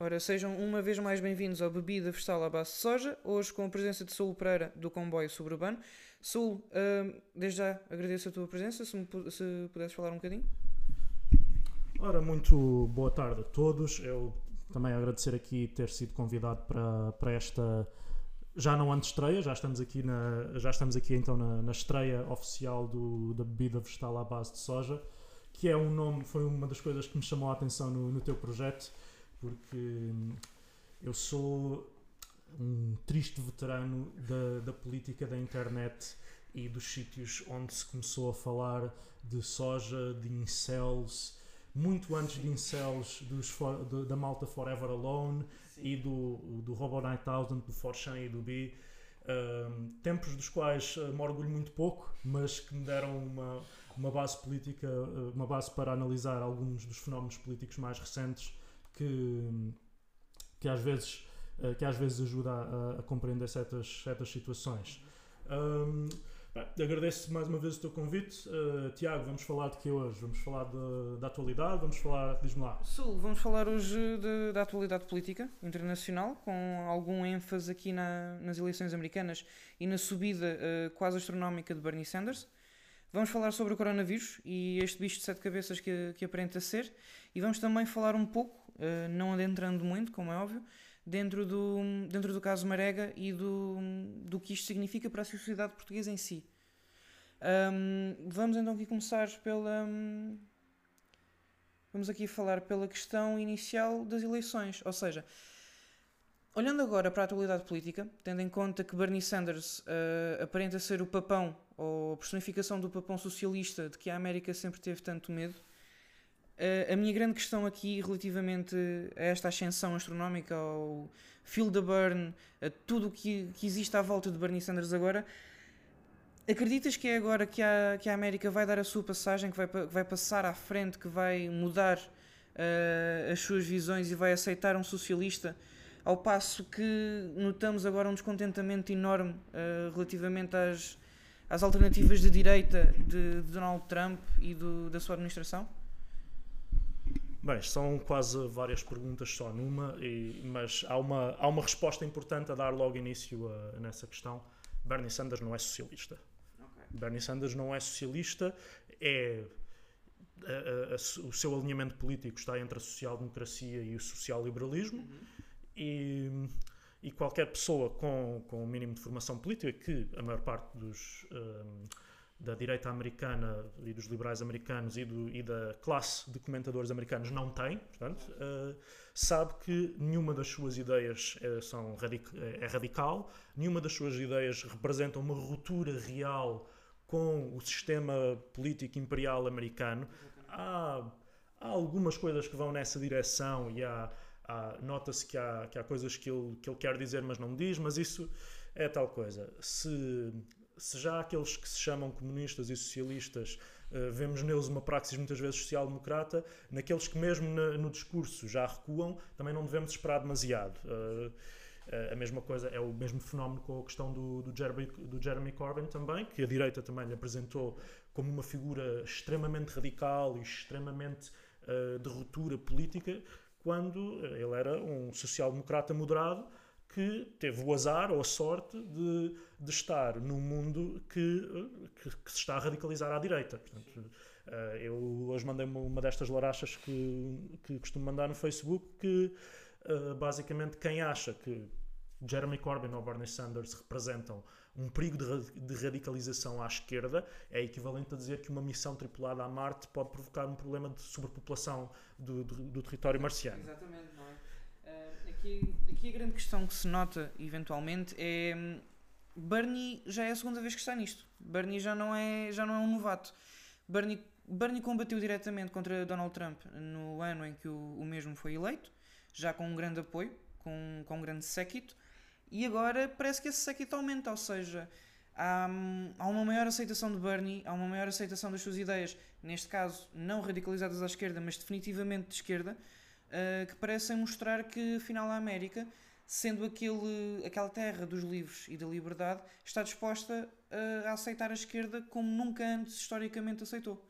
Ora, sejam uma vez mais bem-vindos ao Bebida Vegetal à base de soja, hoje com a presença de Saul Pereira do comboio suburbano. Saul, uh, desde já agradeço a tua presença, se, se pudesses falar um bocadinho. Ora, muito boa tarde a todos. Eu também agradecer aqui ter sido convidado para, para esta já não antestreia, já estamos aqui na, já estamos aqui então na, na estreia oficial do, da bebida vegetal à base de soja, que é um nome, foi uma das coisas que me chamou a atenção no, no teu projeto porque eu sou um triste veterano da, da política da internet e dos sítios onde se começou a falar de soja, de incels, muito antes de incels dos for, de, da malta Forever Alone Sim. e do, do Robo 9000, do Forchan e do B. Um, tempos dos quais uh, me orgulho muito pouco, mas que me deram uma, uma base política, uh, uma base para analisar alguns dos fenómenos políticos mais recentes que, que, às, vezes, uh, que às vezes ajuda a, a compreender certas, certas situações. Um, agradeço mais uma vez o teu convite. Uh, Tiago, vamos falar de que hoje? Vamos falar da atualidade? Vamos falar. Diz-me lá. Sul, vamos falar hoje da atualidade política internacional, com algum ênfase aqui na, nas eleições americanas e na subida uh, quase astronómica de Bernie Sanders. Vamos falar sobre o coronavírus e este bicho de sete cabeças que, que aparenta ser. E vamos também falar um pouco eh, não adentrando muito, como é óbvio, dentro do, dentro do caso Marega e do, do que isto significa para a sociedade portuguesa em si. Um, vamos então aqui começar pela. Vamos aqui falar pela questão inicial das eleições, ou seja, olhando agora para a atualidade política, tendo em conta que Bernie Sanders uh, aparenta ser o papão ou a personificação do papão socialista de que a América sempre teve tanto medo, a minha grande questão aqui relativamente a esta ascensão astronómica, ao Phil the Burn, a tudo o que, que existe à volta de Bernie Sanders agora, acreditas que é agora que a, que a América vai dar a sua passagem, que vai, que vai passar à frente, que vai mudar uh, as suas visões e vai aceitar um socialista, ao passo que notamos agora um descontentamento enorme uh, relativamente às, às alternativas de direita de, de Donald Trump e do, da sua administração? Bem, são quase várias perguntas só numa, e, mas há uma, há uma resposta importante a dar logo início a, nessa questão. Bernie Sanders não é socialista. Okay. Bernie Sanders não é socialista, é a, a, o seu alinhamento político está entre a social-democracia e o social-liberalismo uhum. e, e, qualquer pessoa com, com o um mínimo de formação política, que a maior parte dos... Um, da direita americana e dos liberais americanos e, do, e da classe de comentadores americanos não tem, portanto, uh, sabe que nenhuma das suas ideias é, são radic é radical, nenhuma das suas ideias representa uma ruptura real com o sistema político imperial americano. Há, há algumas coisas que vão nessa direção e há, há nota-se que há, que há coisas que ele, que ele quer dizer, mas não diz, mas isso é tal coisa. Se se já aqueles que se chamam comunistas e socialistas uh, vemos neles uma praxis muitas vezes social-democrata, naqueles que mesmo na, no discurso já recuam, também não devemos esperar demasiado. Uh, a mesma coisa é o mesmo fenómeno com a questão do, do, Jeremy, do Jeremy Corbyn também, que a direita também lhe apresentou como uma figura extremamente radical e extremamente uh, de ruptura política, quando ele era um social-democrata moderado que teve o azar ou a sorte de, de estar num mundo que, que, que, se está a radicalizar à direita. Portanto, uh, eu hoje mandei uma, destas larachas que, que costumo mandar no Facebook que uh, basicamente quem acha que Jeremy Corbyn ou Bernie Sanders representam um perigo de, de, radicalização à esquerda é equivalente a dizer que uma missão tripulada a Marte pode provocar um problema de sobrepopulação do, do, do território marciano. Exatamente, aqui, aqui a grande questão que se nota, eventualmente, é. Hum, Bernie já é a segunda vez que está nisto. Bernie já não é, já não é um novato. Bernie, Bernie combateu diretamente contra Donald Trump no ano em que o, o mesmo foi eleito, já com um grande apoio, com, com um grande séquito, e agora parece que esse séquito aumenta, ou seja, há, há uma maior aceitação de Bernie, há uma maior aceitação das suas ideias, neste caso não radicalizadas à esquerda, mas definitivamente de esquerda, uh, que parecem mostrar que afinal a América, sendo aquele, aquela terra dos livros e da liberdade, está disposta uh, a aceitar a esquerda como nunca antes historicamente aceitou.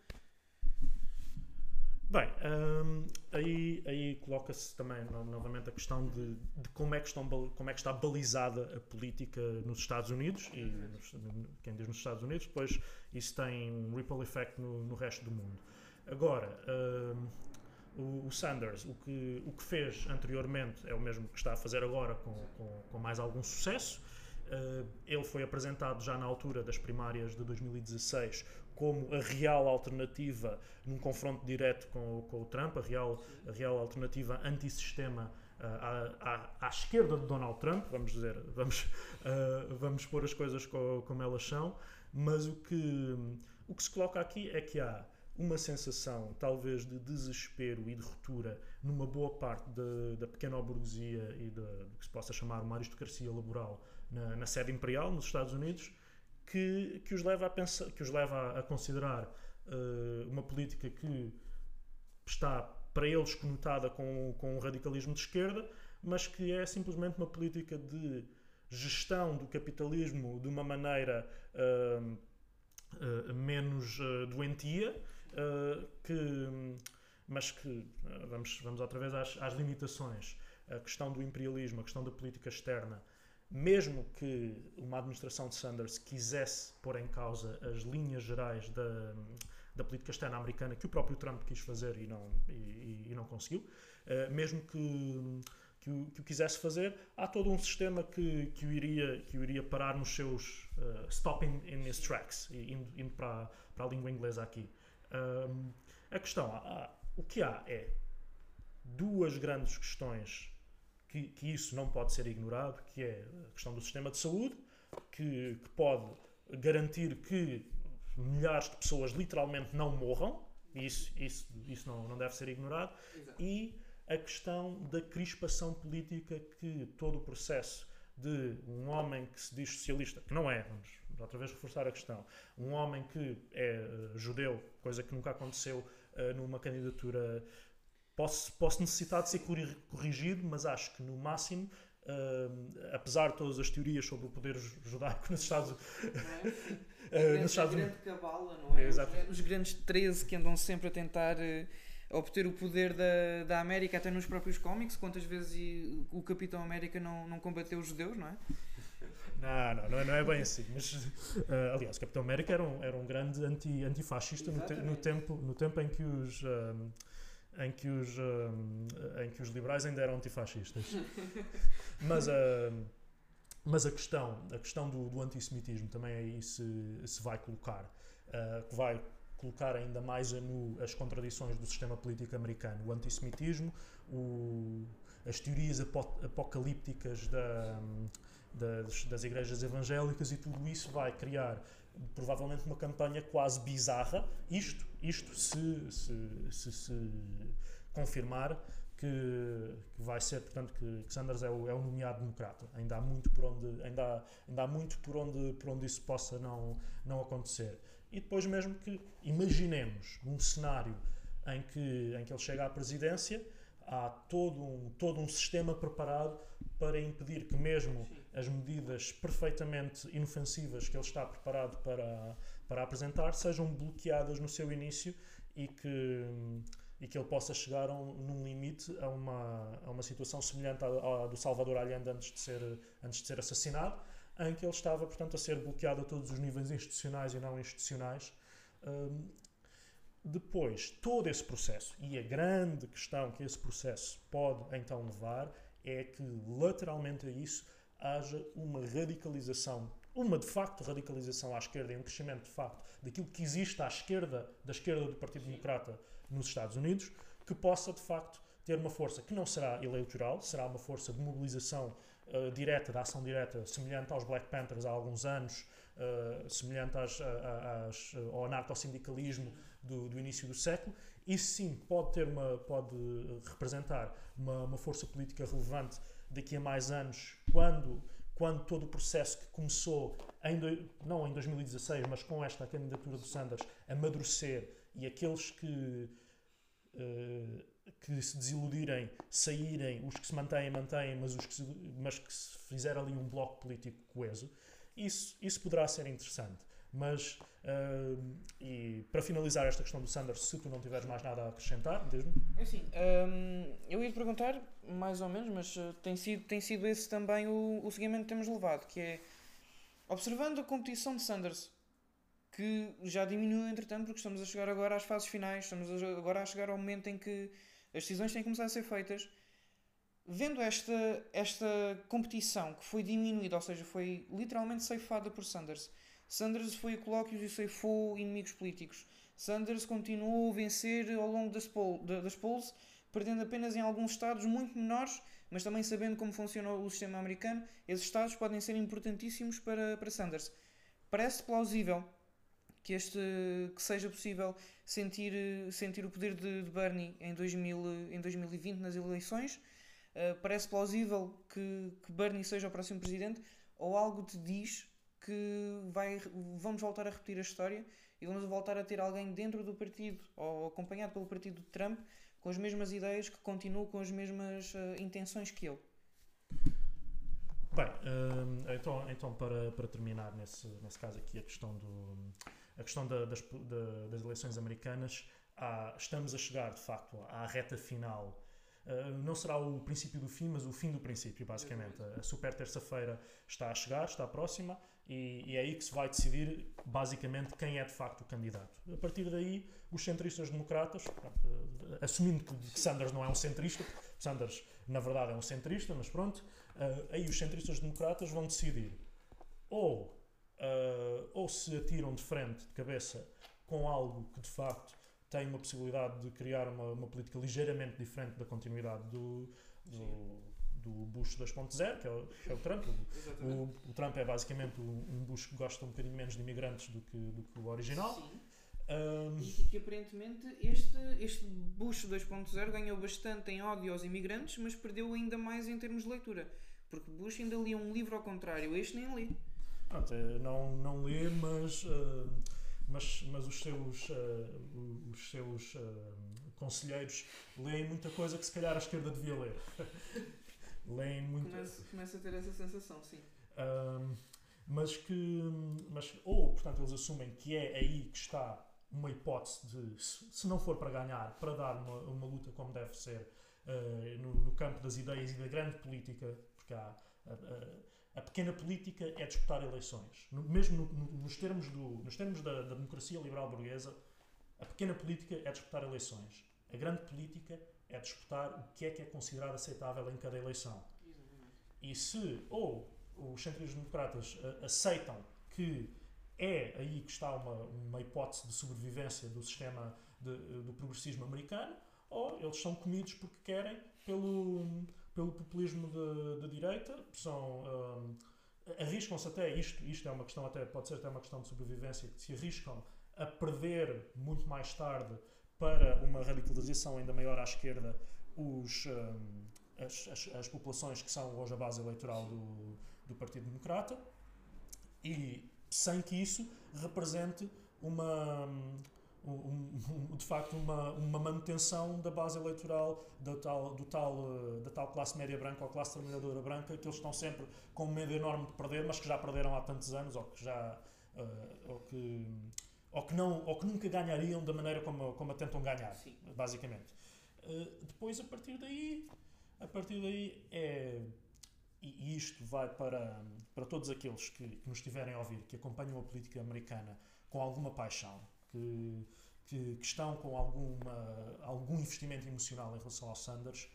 Bem, um, aí, aí coloca-se também novamente a questão de, de, como, é que estão, como é que está balizada a política nos Estados Unidos e nos, quem diz nos Estados Unidos, depois isso tem um ripple effect no, no resto do mundo. Agora, uh, o, o, Sanders, o que, o que fez anteriormente é o mesmo que está a fazer agora com, com, com mais algum sucesso. Uh, ele foi apresentado já na altura das primárias de 2016 como a real alternativa num confronto direto com, com o Trump, a real, a real alternativa antissistema uh, à, à, à, esquerda de Donald Trump, vamos dizer, vamos, uh, vamos pôr as coisas co, como elas são, mas o que, o que se coloca aqui é que há uma sensação, talvez, de desespero e de ruptura numa boa parte de, da pequena burguesia e do que se possa chamar uma aristocracia laboral na, na sede imperial, nos Estados Unidos, que, que os leva a pensar, que os leva a, considerar uh, uma política que está para eles conotada com, com o radicalismo de esquerda, mas que é simplesmente uma política de gestão do capitalismo de uma maneira uh, uh, menos doentia, que, mas que vamos, vamos outra vez às, às limitações. A questão do imperialismo, a questão da política externa, mesmo que uma administração de Sanders quisesse pôr em causa as linhas gerais da, da política externa americana, que o próprio Trump quis fazer e não, e, e não conseguiu, uh, mesmo que, que o, que, o, quisesse fazer, há todo um sistema que, que, o, iria, que o iria parar nos seus uh, stopping in his tracks, indo, indo para, para a língua inglesa aqui. Um, a questão, o que há é duas grandes questões que, que, isso não pode ser ignorado, que é a questão do sistema de saúde, que, que pode garantir que milhares de pessoas literalmente não morram, isso, isso, isso não, não deve ser ignorado, Exato. e a questão da crispação política que todo o processo de um homem que se diz socialista, que não é, vamos outra vez reforçar a questão, um homem que é uh, judeu, coisa que nunca aconteceu uh, numa candidatura Posso, posso necessitar de ser corrigido, mas acho que no máximo, uh, apesar de todas as teorias sobre o poder judaico nos Estados Unidos. É? uh, nos Estados Unidos. cabala, não é? é Os grandes 13 que andam sempre a tentar. Uh, obter o poder da, da América até nos próprios cómics, quantas vezes o Capitão América não, não combateu os judeus, não é? Não, não, não é bem assim. Mas, uh, aliás, o Capitão América era um, era um grande anti, antifascista no, te, no, tempo, no tempo em que os. Uh, em que os, uh, em que os liberais ainda eram antifascistas. mas, uh, mas a questão, a questão do, do antissemitismo também aí se, se vai colocar, uh, que vai colocar ainda mais a nu as contradições do sistema político americano. O antissemitismo, o, as teorias apocalípticas da, das, das igrejas evangélicas e tudo isso vai criar provavelmente uma campanha quase bizarra. Isto, isto se, se, se, se confirmar que, que, vai ser, portanto, que, que Sanders é o, é o, nomeado democrata. Ainda há muito por onde, ainda há, ainda há muito por onde, por onde isso possa não, não acontecer. E depois mesmo que imaginemos um cenário em que, em que ele chega à presidência, há todo um, todo um sistema preparado para impedir que mesmo Sim as medidas perfeitamente inofensivas que ele está preparado para, para apresentar sejam bloqueadas no seu início e que, e que ele possa chegar um, num limite a uma, a uma situação semelhante à, à, do Salvador Allende antes de, ser, antes de ser assassinado, em que ele estava, portanto, a ser bloqueado a todos os níveis institucionais e não institucionais. Um, depois, todo esse processo, e a grande questão que esse processo pode então levar, é que lateralmente a isso haja uma radicalização, uma de facto radicalização à esquerda e um crescimento de facto daquilo que existe à esquerda da esquerda do Partido Democrata nos Estados Unidos, que possa de facto ter uma força que não será eleitoral, será uma força de mobilização uh, direta, de ação direta, semelhante aos Black Panthers há alguns anos, uh, semelhante às, às, ao anarcossindicalismo do, do início do século. Isso sim pode ter uma, pode representar uma, uma força política relevante daqui a mais anos, quando, quando todo o processo que começou, em não em 2016, mas com esta candidatura do Sanders, amadurecer e aqueles que, uh, que se desiludirem saírem, os que se mantêm, mantêm, mas, os que se, mas que se ali um bloco político coeso, isso, isso poderá ser interessante. Mas, uh, e para finalizar esta questão do Sanders, se tu não tiveres mais nada a acrescentar, diz-me. É assim, um, eu ia perguntar, mais ou menos, mas uh, tem, sido, tem sido esse também o, o seguimento que temos levado, que é, observando a competição de Sanders, que já diminuiu entretanto, porque estamos a chegar agora às fases finais, estamos agora a chegar ao momento em que as decisões têm que começar a ser feitas, vendo esta, esta competição que foi diminuída, ou seja, foi literalmente ceifada por Sanders, Sanders foi a colóquios e ceifou inimigos políticos. Sanders continuou a vencer ao longo das, pol das polls, perdendo apenas em alguns estados muito menores, mas também sabendo como funciona o sistema americano, esses estados podem ser importantíssimos para, para Sanders. Parece plausível que, este, que seja possível sentir, sentir o poder de, de Bernie em, 2000, em 2020 nas eleições. Uh, parece plausível que, que Bernie seja o próximo presidente, ou algo te diz que vai, vamos voltar a repetir a história e vamos voltar a ter alguém dentro do partido ou acompanhado pelo partido de Trump com as mesmas ideias, que continua com as mesmas uh, intenções que ele. Bem, uh, então, então para, para terminar nesse, nesse caso aqui a questão, do, a questão da, das, da, das eleições americanas, há, estamos a chegar de facto à reta final Uh, não será o princípio do fim, mas o fim do princípio, basicamente. A super terça-feira está a chegar, está próxima, e, e, é aí que se vai decidir, basicamente, quem é de facto o candidato. A partir daí, os centristas democratas, pronto, assumindo que Sanders não é um centrista, Sanders, na verdade, é um centrista, mas pronto, uh, aí os centristas democratas vão decidir ou, uh, ou se atiram de frente, de cabeça, com algo que de facto tem uma possibilidade de criar uma, uma política ligeiramente diferente da continuidade do, do do Bush 2.0, que, é o, que é o Trump. O, o, Trump é basicamente um Bush que gosta um bocadinho menos de imigrantes do que, do que o original. Sim. Um... E que aparentemente este, este Bush 2.0 ganhou bastante em ódio aos imigrantes, mas perdeu ainda mais em termos de leitura. Porque Bush ainda lia um livro ao contrário, este nem lê. Pronto, não, não lê, mas, uh, mas, mas os seus, uh, os seus uh, conselheiros leem muita coisa que se calhar a esquerda devia ler. leem muito. Começa, começa a ter essa sensação, sim. Um, mas que. Mas, ou, portanto, eles assumem que é aí que está uma hipótese de, se não for para ganhar, para dar uma, uma luta como deve ser uh, no, no, campo das ideias e da grande política, porque há. A, a, a pequena política é disputar eleições. No, mesmo no, nos termos, do, nos termos da, da democracia liberal burguesa, a pequena política é disputar eleições. A grande política é disputar o que é que é considerado aceitável em cada eleição. E se, ou os centristas democratas uh, aceitam que é aí que está uma, uma hipótese de sobrevivência do sistema de, uh, do progressismo americano, ou eles são comidos porque querem pelo, pelo populismo da direita, são. Um, arriscam-se até, isto, isto é uma questão até, pode ser até uma questão de sobrevivência, que se arriscam a perder muito mais tarde para uma radicalização ainda maior à esquerda os, um, as, as, as, populações que são hoje a base eleitoral do, do Partido Democrata e sem que isso represente uma, um, um, de facto uma, uma manutenção da base eleitoral da tal, do tal, da tal classe média branca ou classe trabalhadora branca que eles estão sempre com um medo enorme de perder, mas que já perderam há tantos anos ou que já uh, ou que ou que, não, ou que nunca ganhariam da maneira como, como a tentam ganhar, Sim. basicamente. Uh, depois, a partir daí, a partir daí é. E isto vai para, para todos aqueles que, que nos estiverem a ouvir, que acompanham a política americana com alguma paixão, que, que, que, estão com alguma, algum investimento emocional em relação ao Sanders,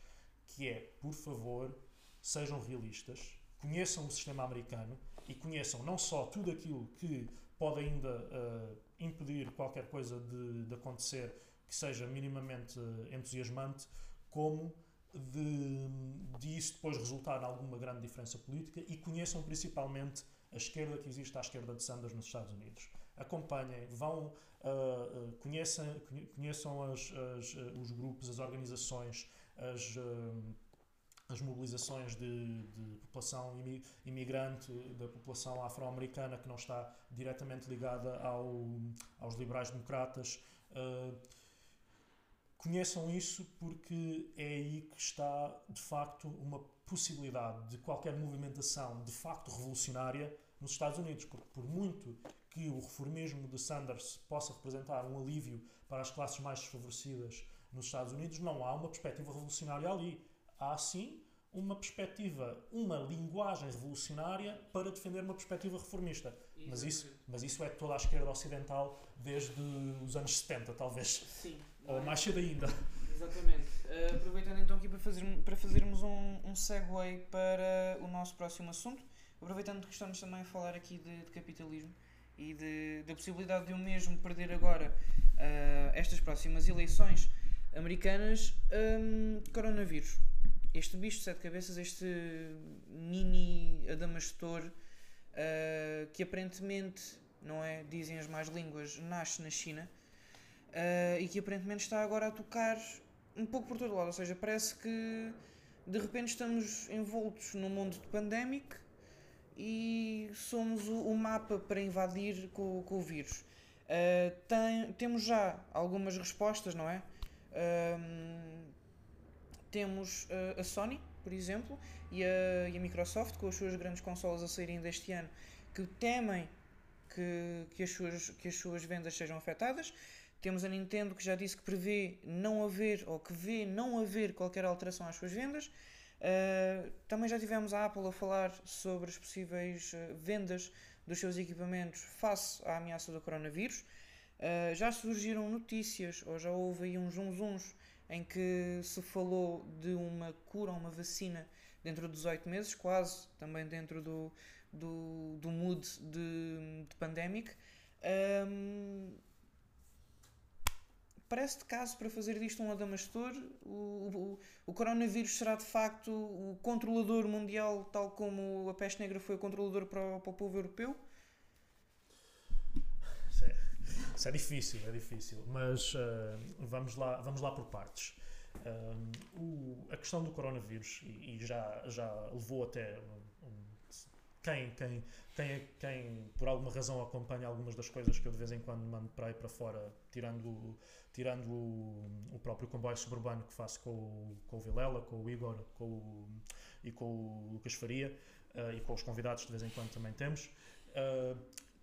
que é, por favor, sejam realistas, conheçam o sistema americano e conheçam não só tudo aquilo que pode ainda uh, impedir qualquer coisa de, de, acontecer que seja minimamente entusiasmante, como de, de isso depois resultar em alguma grande diferença política e conheçam principalmente a esquerda que existe à esquerda de Sanders nos Estados Unidos. Acompanhem, vão, uh, uh, conheçam, conheçam as, as, os grupos, as organizações, as, uh, as mobilizações de, de, população imigrante, da população afro-americana que não está diretamente ligada ao, aos liberais-democratas. Uh, conheçam isso porque é aí que está, de facto, uma possibilidade de qualquer movimentação de facto revolucionária nos Estados Unidos. Porque, por muito que o reformismo de Sanders possa representar um alívio para as classes mais desfavorecidas nos Estados Unidos, não há uma perspectiva revolucionária ali. Há sim uma perspectiva, uma linguagem revolucionária para defender uma perspectiva reformista. Mas isso, mas isso é toda a esquerda ocidental desde os anos 70, talvez. Sim. Ou mais cedo ainda. Exatamente. Uh, aproveitando então aqui para, fazer, para fazermos um, um segue para o nosso próximo assunto, aproveitando que estamos também a falar aqui de, de capitalismo e de, da possibilidade de o mesmo perder agora uh, estas próximas eleições americanas, um, coronavírus. Este bicho de sete cabeças, este mini adamastor, uh, que aparentemente, não é, dizem as más línguas, nasce na China uh, e que aparentemente está agora a tocar um pouco por todo lado. Ou seja, parece que de repente estamos envoltos num mundo de pandémico e somos o, o, mapa para invadir com, com o vírus. Uh, tem, temos já algumas respostas, não é? Uh, temos uh, a Sony, por exemplo, e a, e a, Microsoft, com as suas grandes consolas a saírem deste ano, que temem que, que, as suas, que as suas vendas sejam afetadas. Temos a Nintendo que já disse que prevê não haver ou que vê não haver qualquer alteração às suas vendas. Uh, também já tivemos a Apple a falar sobre as possíveis uh, vendas dos seus equipamentos face à ameaça do coronavírus. Uh, já surgiram notícias, ou já houve aí uns zunzuns, em que se falou de uma cura, uma vacina dentro de 18 meses, quase também dentro do, do, do mood de, de pandemic. Um, parece de caso para fazer disto um adamastor. O, o, o, coronavírus será de facto o controlador mundial, tal como a peste negra foi o controlador para para o povo europeu? Isso é, isso é, difícil, é difícil. Mas uh, vamos, lá, vamos lá por partes. Uh, o, a questão do coronavírus, e, e já, já levou até um, quem, quem quem, quem por alguma razão acompanha algumas das coisas que eu de vez em quando mando para aí para fora, tirando, tirando o, o próprio comboio suburbano que faço com o, com o Vilela, com o Igor com o, e com o Lucas Faria uh, e com os convidados de vez em quando também temos. Uh,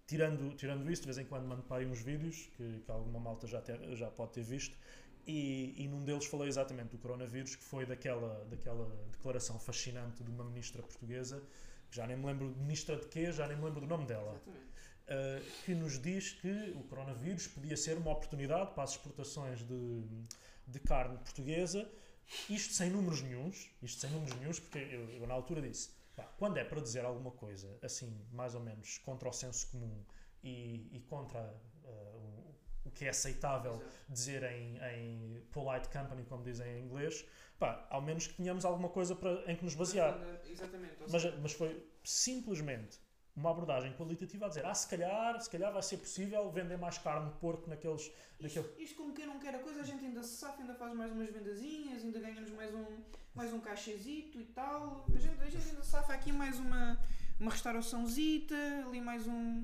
tirando, tirando isso, de vez em quando mando para aí uns vídeos que, que alguma malta já, ter, já pode ter visto. E, e, num deles falei exatamente do coronavírus, que foi daquela, daquela declaração fascinante de uma ministra portuguesa já nem me lembro de ministra de quê, já nem me lembro do nome dela, uh, que nos diz que o coronavírus podia ser uma oportunidade para as exportações de, de carne portuguesa, isto sem números nenhums, isto sem números nenhums, porque eu, eu na altura disse, pá, quando é para dizer alguma coisa assim, mais ou menos contra o senso comum e, e contra uh, o, o que é aceitável dizer em, em polite company, como dizem em inglês, pá, ao menos que tenhamos alguma coisa para, em que nos basear. Exatamente. Mas, mas foi simplesmente uma abordagem qualitativa a dizer, ah, se calhar, se calhar vai ser possível vender mais carne de porco naqueles... Isto, naquele... isto como quem não quer a coisa, a gente ainda se safa, ainda faz mais umas vendazinhas, ainda ganhamos mais um, mais um cachezito e tal. A gente, a gente ainda safa aqui mais uma, uma restauraçãozita, ali mais um...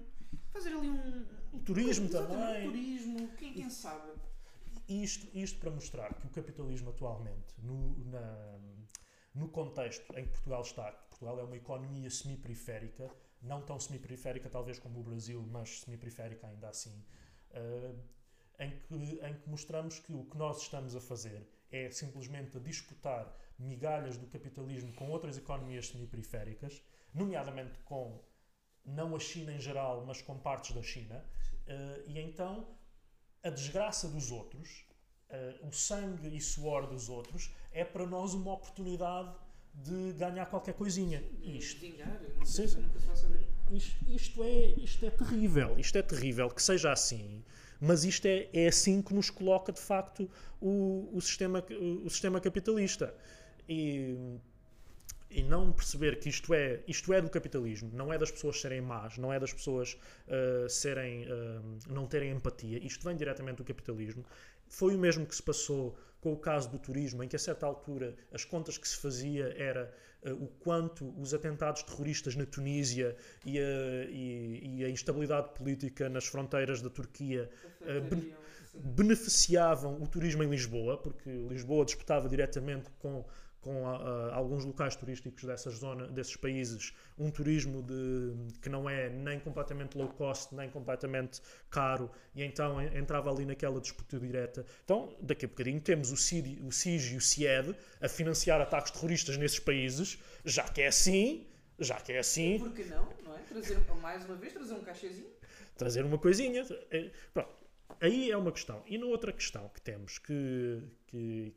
Fazer ali um... O turismo também. O turismo, quem, quem sabe. Isto, isto para mostrar que o capitalismo atualmente, no, na, no contexto em que Portugal está, Portugal é uma economia semi-periférica, não tão semi-periférica talvez como o Brasil, mas semi-periférica ainda assim, uh, em, que, em que mostramos que o que nós estamos a fazer é simplesmente a disputar migalhas do capitalismo com outras economias semi-periféricas, nomeadamente com não a China em geral, mas com partes da China, uh, e então a desgraça dos outros, uh, o sangue e suor dos outros, é para nós uma oportunidade de ganhar qualquer coisinha. Isto, isto, isto, é, isto é terrível, isto é terrível que seja assim, mas isto é, é assim que nos coloca de facto o, o, sistema, o sistema capitalista. E e não perceber que isto é, isto é do capitalismo, não é das pessoas serem más, não é das pessoas uh, serem, uh, não terem empatia, isto vem diretamente do capitalismo. Foi o mesmo que se passou com o caso do turismo, em que a certa altura as contas que se fazia era uh, o quanto os atentados terroristas na Tunísia e a, e, e a instabilidade política nas fronteiras da Turquia beneficiavam o turismo em Lisboa, porque Lisboa disputava diretamente com com a, a, alguns locais turísticos dessas zonas, desses países, um turismo de, que não é nem completamente low cost, nem completamente caro, e então entrava ali naquela disputa direta. Então, daqui a bocadinho, temos o, CID, o CIG e o CIED a financiar ataques terroristas nesses países, já que é assim, já que é assim. Por que não? Não é? Trazer, mais uma vez, trazer um cachezinho? Trazer uma coisinha. É, pronto. Aí é uma questão. E na outra questão que temos, que, que,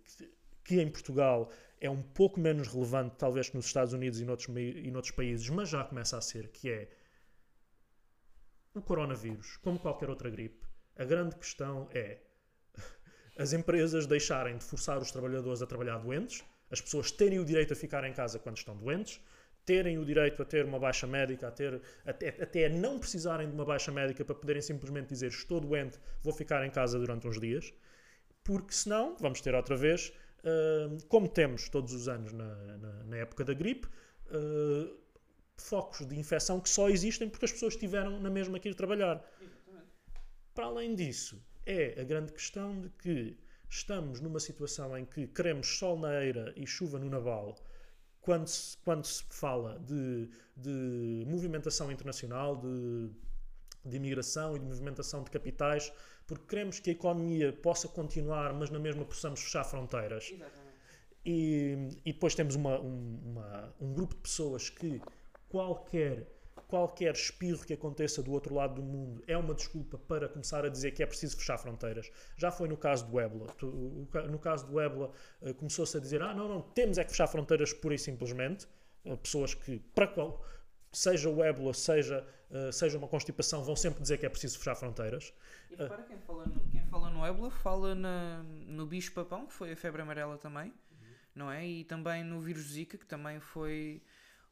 que em Portugal é um pouco menos relevante, talvez, que nos Estados Unidos e noutros, e noutros países, mas já começa a ser, que é o coronavírus, como qualquer outra gripe, a grande questão é as empresas deixarem de forçar os trabalhadores a trabalhar doentes, as pessoas terem o direito a ficar em casa quando estão doentes, terem o direito a ter uma baixa médica, a ter, até, até não precisarem de uma baixa médica para poderem simplesmente dizer estou doente, vou ficar em casa durante uns dias, porque senão vamos ter outra vez como temos todos os anos na, na, na época da gripe, uh, focos de infecção que só existem porque as pessoas estiveram na mesma que ir trabalhar. Exatamente. Para além disso, é a grande questão de que estamos numa situação em que queremos sol na eira e chuva no naval quando se, quando se fala de, de movimentação internacional, de, de imigração e de movimentação de capitais porque queremos que a economia possa continuar, mas na mesma possamos fechar fronteiras. Exatamente. E, e depois temos uma, uma, um grupo de pessoas que qualquer qualquer espirro que aconteça do outro lado do mundo é uma desculpa para começar a dizer que é preciso fechar fronteiras. Já foi no caso do ébola. No caso do ébola eh, começou-se a dizer ah, não, não, temos é que fechar fronteiras pura e simplesmente. Eh, pessoas que, para qual, seja o ébola, seja, uh, seja uma constipação, vão sempre dizer que é preciso fechar fronteiras. E repara, quem fala no, quem fala no ébola fala na, no bicho-papão, que foi a febre amarela também, uhum. não é? E também no vírus Zika, que também foi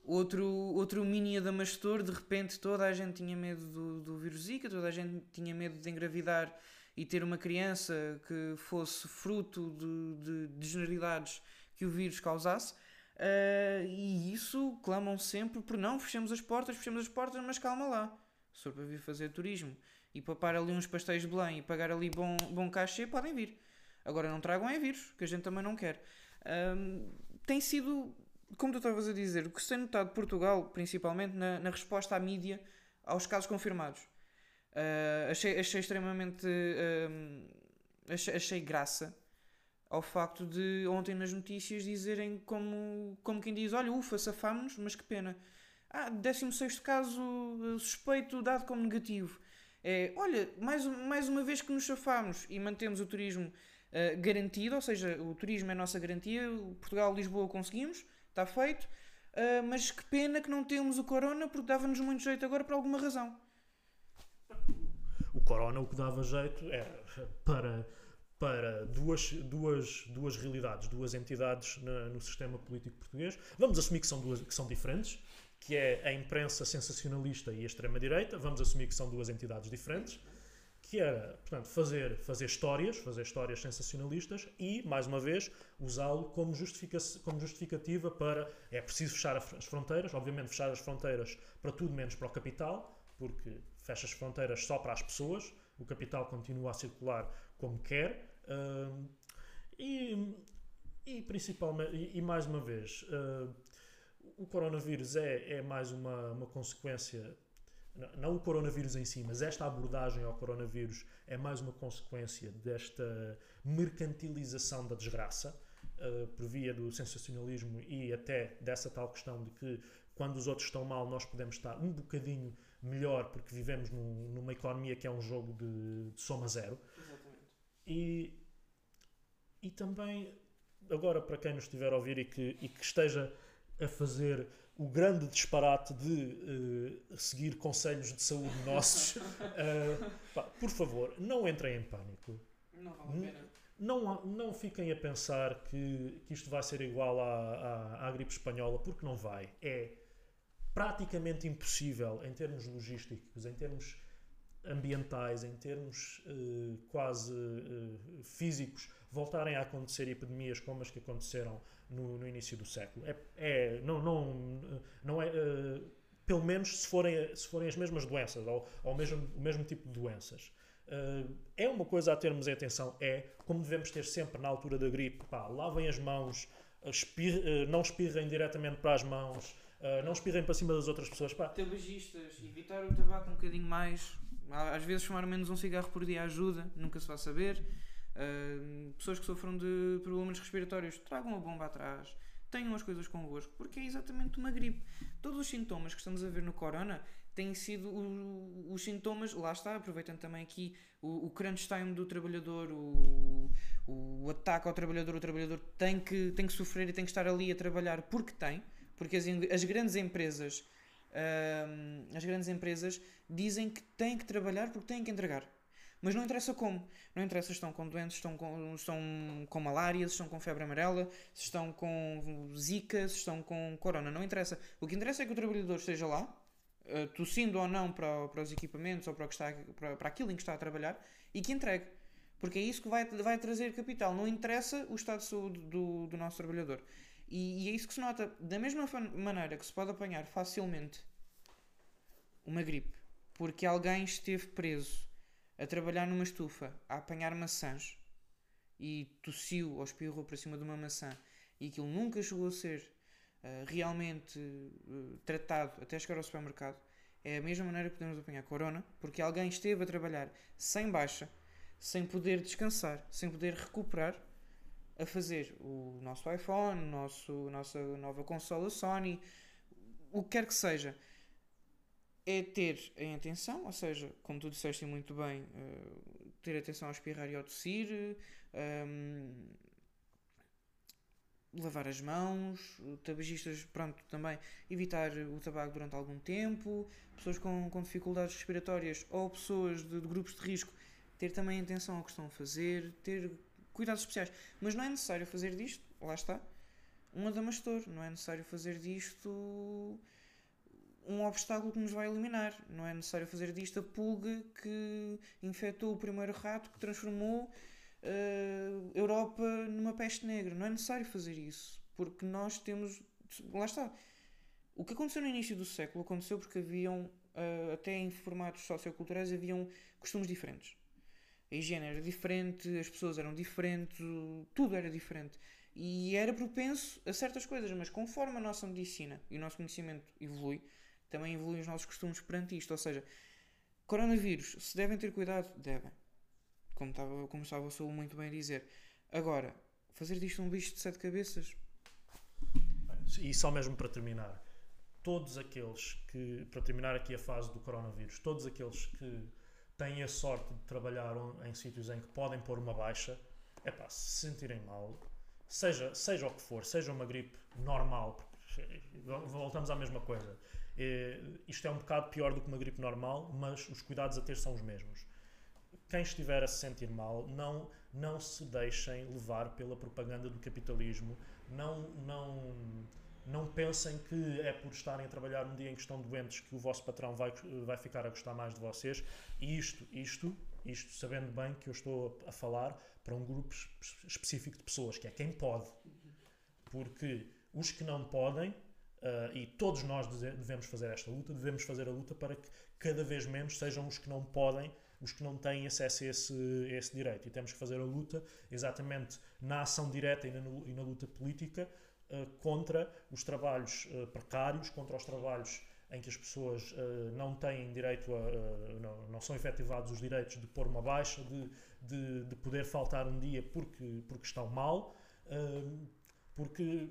outro, outro mini adamastor. De repente toda a gente tinha medo do, do vírus Zika, toda a gente tinha medo de engravidar e ter uma criança que fosse fruto de, de, de generalidades que o vírus causasse. Uh, e isso clamam sempre por não, fechemos as portas, fechemos as portas, mas calma lá. Se for para vir fazer turismo e papar ali uns pastéis de Belém e pagar ali bom, bom cachê, podem vir. Agora não tragam é vírus, que a gente também não quer. Tem sido, como tu estavas a dizer, o que se tem notado de Portugal, principalmente na, na resposta à mídia aos casos confirmados. Uh, achei, achei extremamente. Achei, achei graça ao facto de ontem nas notícias dizerem como, como quem diz: olha, ufa, safámos-nos, mas que pena. Ah, 16 caso eh, suspeito dado como negativo. É, olha, mais, mais uma vez que nos safámos e mantemos o turismo uh, garantido, ou seja, o turismo é a nossa garantia, Portugal, Lisboa conseguimos, está feito, uh, mas que pena que não temos o corona porque dava-nos muito jeito agora por alguma razão. O corona o que dava jeito era para para duas, duas, duas realidades, duas entidades na, no sistema político português. Vamos assumir que são, duas, que são diferentes, que é a imprensa sensacionalista e a extrema-direita. Vamos assumir que são duas entidades diferentes, que era, portanto, fazer, fazer histórias, fazer histórias sensacionalistas e, mais uma vez, usá-lo como, justifica como justificativa para é preciso fechar as fronteiras, obviamente fechar as fronteiras para tudo menos para o capital, porque fecha as fronteiras só para as pessoas, o capital continua a circular como quer, Uh, e, e principalmente, e, e, mais uma vez, uh, o coronavírus é, é mais uma, uma consequência, não o coronavírus em si, mas esta abordagem ao coronavírus é mais uma consequência desta mercantilização da desgraça, uh, por via do sensacionalismo e até dessa tal questão de que quando os outros estão mal nós podemos estar um bocadinho melhor porque vivemos num, numa economia que é um jogo de, de soma zero. E, e também, agora para quem nos estiver a ouvir e que, e que esteja a fazer o grande disparate de uh, seguir conselhos de saúde nossos, uh, pá, por favor, não entrem em pânico. Não vale a pena. Não, não fiquem a pensar que, que isto vai ser igual à, à, à gripe espanhola, porque não vai. É praticamente impossível em termos logísticos, em termos ambientais, em termos uh, quase uh, físicos, voltarem a acontecer epidemias como as que aconteceram no, no início do século. É, é não, não, não é. Uh, pelo menos se forem, se forem as mesmas doenças ou, ou mesmo, o mesmo tipo de doenças. é uma coisa a termos em atenção, é como devemos ter sempre na altura da gripe, pá, lavem as mãos, não espirrem diretamente para as mãos, não espirrem para cima das outras pessoas. Pá. Tabagistas, evitar o tabaco um bocadinho mais. Às vezes fumar menos um cigarro por dia ajuda, nunca se vai saber. Uh, pessoas que sofram de problemas respiratórios, tragam a bomba atrás, tenham as coisas convosco, porque é exatamente uma gripe. Todos os sintomas que estamos a ver no corona têm sido o, os sintomas, lá está, aproveitando também aqui o, o crunch time do trabalhador, o, o ataque ao trabalhador, o trabalhador tem que, tem que sofrer e tem que estar ali a trabalhar porque tem, porque as, as grandes empresas uh, as grandes empresas dizem que têm que trabalhar porque têm que entregar. Mas não interessa como. Não interessa se estão com doentes, se estão com, estão com malária, se estão com febre amarela, se estão com zika, se estão com corona. Não interessa. O que interessa é que o trabalhador esteja lá, uh, tossindo ou não para, para os equipamentos ou para, o que está, para, para aquilo em que está a trabalhar e que entregue. Porque é isso que vai, vai trazer capital. Não interessa o estado de saúde do, do nosso trabalhador. E, e é isso que se nota. Da mesma maneira que se pode apanhar facilmente uma gripe porque alguém esteve preso a trabalhar numa estufa, a apanhar maçãs e tossiu ou espirrou para cima de uma maçã e aquilo nunca chegou a ser uh, realmente uh, tratado até chegar ao supermercado, é a mesma maneira que podemos apanhar corona, porque alguém esteve a trabalhar sem baixa, sem poder descansar, sem poder recuperar, a fazer o nosso iPhone, nosso, nossa nova consola Sony, o que quer que seja é ter em atenção, ou seja, como tu disseste muito bem, uh, ter atenção ao espirrar e ao tossir, um, ehm, lavar as mãos, tabagistas, pronto, também evitar o tabaco durante algum tempo, pessoas com, com dificuldades respiratórias ou pessoas de, de grupos de risco, ter também atenção ao que estão a fazer, ter cuidados especiais. Mas não é necessário fazer disto, lá está, um adamastor, não é necessário fazer disto um obstáculo que nos vai eliminar. Não é necessário fazer disto a pulga que infectou o primeiro rato que transformou uh, Europa numa peste negra. Não é necessário fazer isso, porque nós temos. Lá está. O que aconteceu no início do século aconteceu porque haviam, uh, até em formatos socioculturais, haviam costumes diferentes. A higiene era diferente, as pessoas eram diferentes, tudo era diferente. E era propenso a certas coisas, mas conforme a nossa medicina e o nosso conhecimento evolui, também evoluem os nossos costumes perante isto. Ou seja, coronavírus, se devem ter cuidado, devem. Como estava, como estava o Saúl muito bem a dizer. Agora, fazer disto um bicho de sete cabeças. E só mesmo para terminar, todos aqueles que, para terminar aqui a fase do coronavírus, todos aqueles que têm a sorte de trabalhar em sítios em que podem pôr uma baixa, é pá, se sentirem mal, seja, seja o que for, seja uma gripe normal, voltamos à mesma coisa. Isto é um bocado pior do que uma gripe normal, mas os cuidados a ter são os mesmos. Quem estiver a se sentir mal, não, não se deixem levar pela propaganda do capitalismo. Não, não, não pensem que é por estarem a trabalhar no dia em que estão doentes que o vosso patrão vai, vai ficar a gostar mais de vocês. E isto, isto, isto sabendo bem que eu estou a falar para um grupo específico de pessoas, que é quem pode. Porque os que não podem Uh, e todos nós devemos fazer esta luta, devemos fazer a luta para que cada vez menos sejam os que não podem, os que não têm acesso a esse, a esse direito. E temos que fazer a luta exatamente na ação direta e na, e na luta política contra os trabalhos uh, precários, contra os trabalhos em que as pessoas não têm direito a. Não, não, são efetivados os direitos de pôr uma baixa, de, de, de poder faltar um dia porque, porque estão mal. porque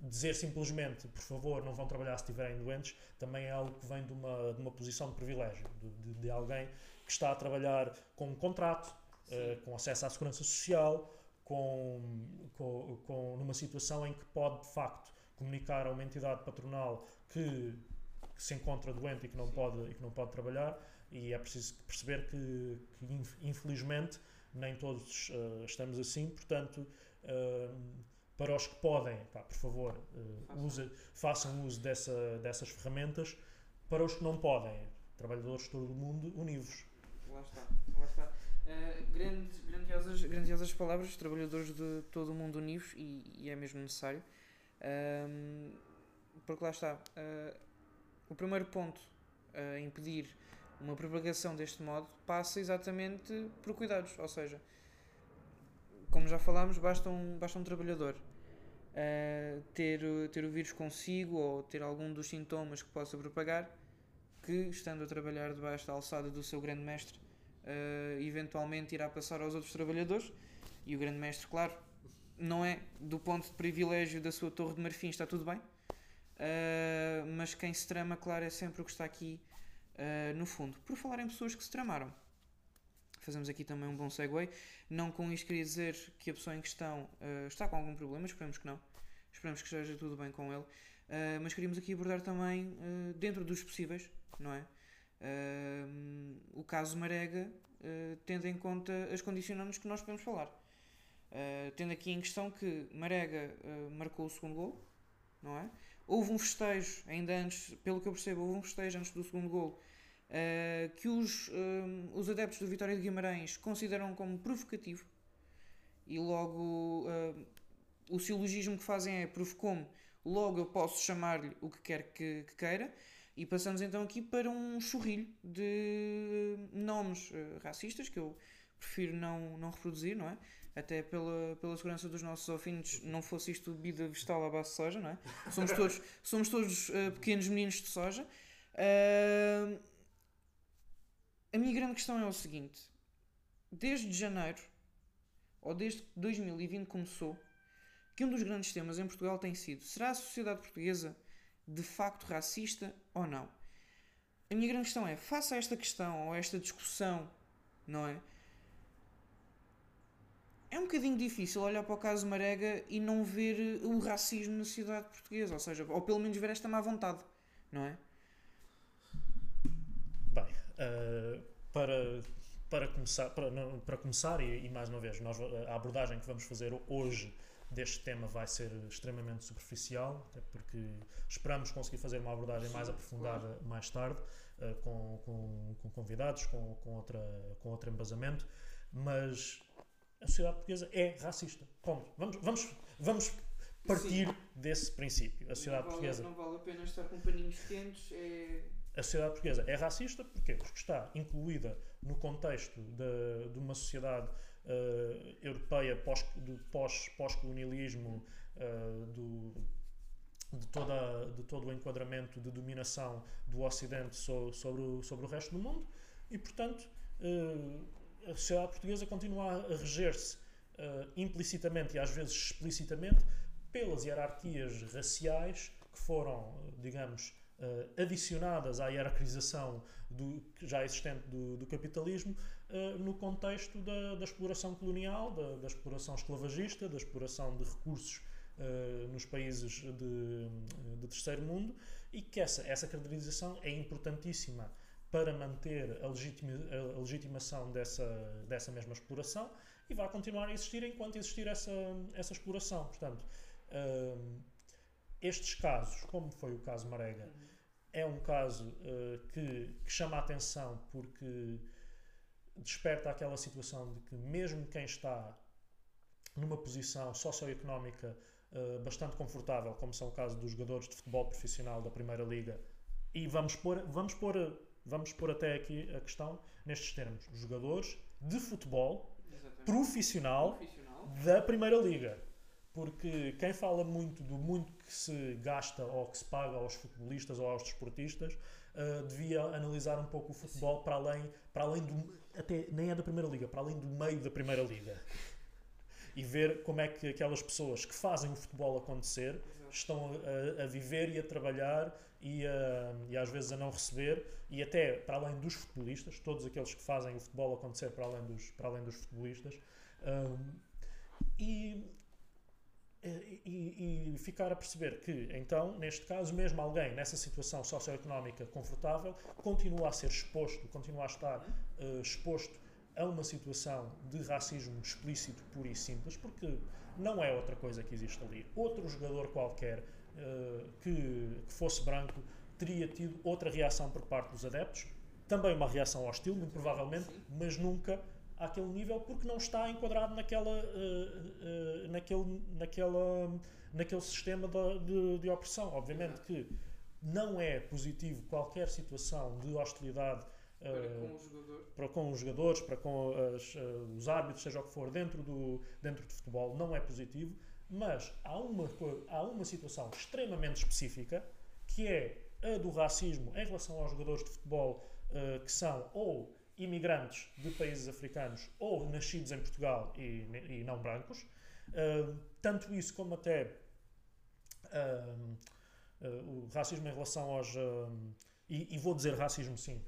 dizer simplesmente, por favor, não vão trabalhar se estiverem doentes, também é algo que vem de uma, de uma posição de privilégio, de, de, de alguém que está a trabalhar com um contrato, uh, com acesso à segurança social, com, com, com, numa situação em que pode, de facto, comunicar a uma entidade patronal que, que se encontra doente e que não, pode, e que não pode trabalhar, e é preciso perceber que, que infelizmente, nem todos uh, estamos assim, portanto. Uh, para os que podem, pá, por favor, uh, use, façam uso dessa, dessas ferramentas. Para os que não podem, trabalhadores de todo o mundo, univos. Lá está, lá está. Uh, grandes, grandiosas, grandiosas palavras, trabalhadores de todo o mundo univos, e, e é mesmo necessário. Uh, porque lá está. Uh, o primeiro ponto a impedir uma propagação deste modo passa exatamente por cuidados, ou seja, como já falámos, basta um, basta um trabalhador uh, ter, ter o vírus consigo ou ter algum dos sintomas que possa propagar, que estando a trabalhar debaixo da alçada do seu grande mestre, uh, eventualmente irá passar aos outros trabalhadores. E o grande mestre, claro, não é do ponto de privilégio da sua torre de marfim, está tudo bem. Uh, mas quem se trama, claro, é sempre o que está aqui uh, no fundo. Por falar em pessoas que se tramaram, fazemos aqui também um bom segue. Não com isto queria dizer que a pessoa em questão uh, está com algum problema, esperemos que não. Esperemos que esteja tudo bem com ele. mas queríamos aqui abordar também, dentro dos possíveis, não é? O caso Marega, tendo em conta as condicionantes que nós podemos falar. tendo aqui em questão que Marega marcou o segundo gol, não é? Houve um festejo, ainda antes, pelo que eu percebo, houve um festejo antes do segundo gol uh, que os, uh, os adeptos do Vitória de Guimarães consideram como provocativo e logo uh, o silogismo que fazem é provocou-me, logo eu posso chamar-lhe o que quer que, que, queira e passamos então aqui para um churrilho de nomes racistas que eu prefiro não, não reproduzir, não é? até pela, pela segurança dos nossos ouvintes, não fosse isto bebida vegetal à base de soja, não é? Somos todos, somos todos uh, pequenos meninos de soja. Uh, a minha grande questão é o seguinte: desde janeiro, ou desde que 2020 começou, que um dos grandes temas em Portugal tem sido: será a sociedade portuguesa de facto racista ou não? A minha grande questão é: faça esta questão ou esta discussão, não é? é um bocadinho difícil olhar para o caso Marega e não ver o racismo na sociedade portuguesa, ou seja, ou pelo menos ver esta má vontade, não é? Bem, uh, para, para começar, para, para começar e, e, mais uma vez, nós, a abordagem que vamos fazer hoje deste tema vai ser extremamente superficial, até porque esperamos conseguir fazer uma abordagem mais aprofundada mais tarde, uh, com, com, com, convidados, com, com, outra, com outro embasamento, mas a sociedade portuguesa é racista. Ponto. Vamos, vamos, vamos partir Sim. desse princípio. A sociedade não vale, portuguesa. Não vale a pena estar com paninhos quentes. É... A sociedade portuguesa é racista porquê? porque está incluída no contexto de, de uma sociedade uh, europeia pós, pós, pós-colonialismo, uh, do, de, toda, de todo o enquadramento de dominação do Ocidente so, sobre, o, sobre o resto do mundo e, portanto. Uh, a sociedade portuguesa continua a reger-se implicitamente e às vezes explicitamente pelas hierarquias raciais que foram, digamos, adicionadas à hierarquização do, já existente do, do capitalismo uh, no contexto da, da exploração colonial, da, da, exploração esclavagista, da exploração de recursos nos países de, de terceiro mundo e que essa, essa caracterização é importantíssima para manter a, legitima, a legitimação dessa, dessa mesma exploração e vai continuar a existir enquanto existir essa, essa exploração. Portanto, uh, estes casos, como foi o caso Marega, uhum. é um caso uh, que, que, chama a atenção porque desperta aquela situação de que mesmo quem está numa posição socioeconómica uh, bastante confortável, como são o caso dos jogadores de futebol profissional da Primeira Liga, e vamos pôr, vamos pôr vamos pôr até aqui a questão nestes termos: jogadores de futebol profissional, profissional, da Primeira Liga. Porque quem fala muito do muito que se gasta ou que se paga aos futebolistas ou aos desportistas uh, devia analisar um pouco o futebol para além, para além do. Até nem é da Primeira Liga, para além do meio da Primeira Liga. E ver como é que aquelas pessoas que fazem o futebol acontecer estão a, a viver e a trabalhar e, a, e, às vezes a não receber, e até para além dos futebolistas, todos aqueles que fazem o futebol acontecer para além dos, para além dos futebolistas, um, e, e, e, ficar a perceber que, então, neste caso, mesmo alguém nessa situação socioeconómica confortável continua a ser exposto, continua a estar uh, exposto a uma situação de racismo explícito, puro e simples, porque não é outra coisa que existe ali. Outro jogador qualquer uh, que, que, fosse branco teria tido outra reação por parte dos adeptos, também uma reação hostil, muito provavelmente, mas nunca àquele nível porque não está enquadrado naquela, uh, uh, naquele, naquela, naquele sistema de, de, de opressão. Obviamente que não é positivo qualquer situação de hostilidade para com, para com os jogadores, para com as, os árbitros, seja o que for, dentro do, dentro do futebol, não é positivo, Mas há uma, há uma situação extremamente específica que é a do racismo em relação aos jogadores de futebol que são ou imigrantes de países africanos ou nascidos em Portugal e, e não brancos. Uh, tanto isso como até uh, o racismo em relação aos. E, e, vou dizer racismo sim,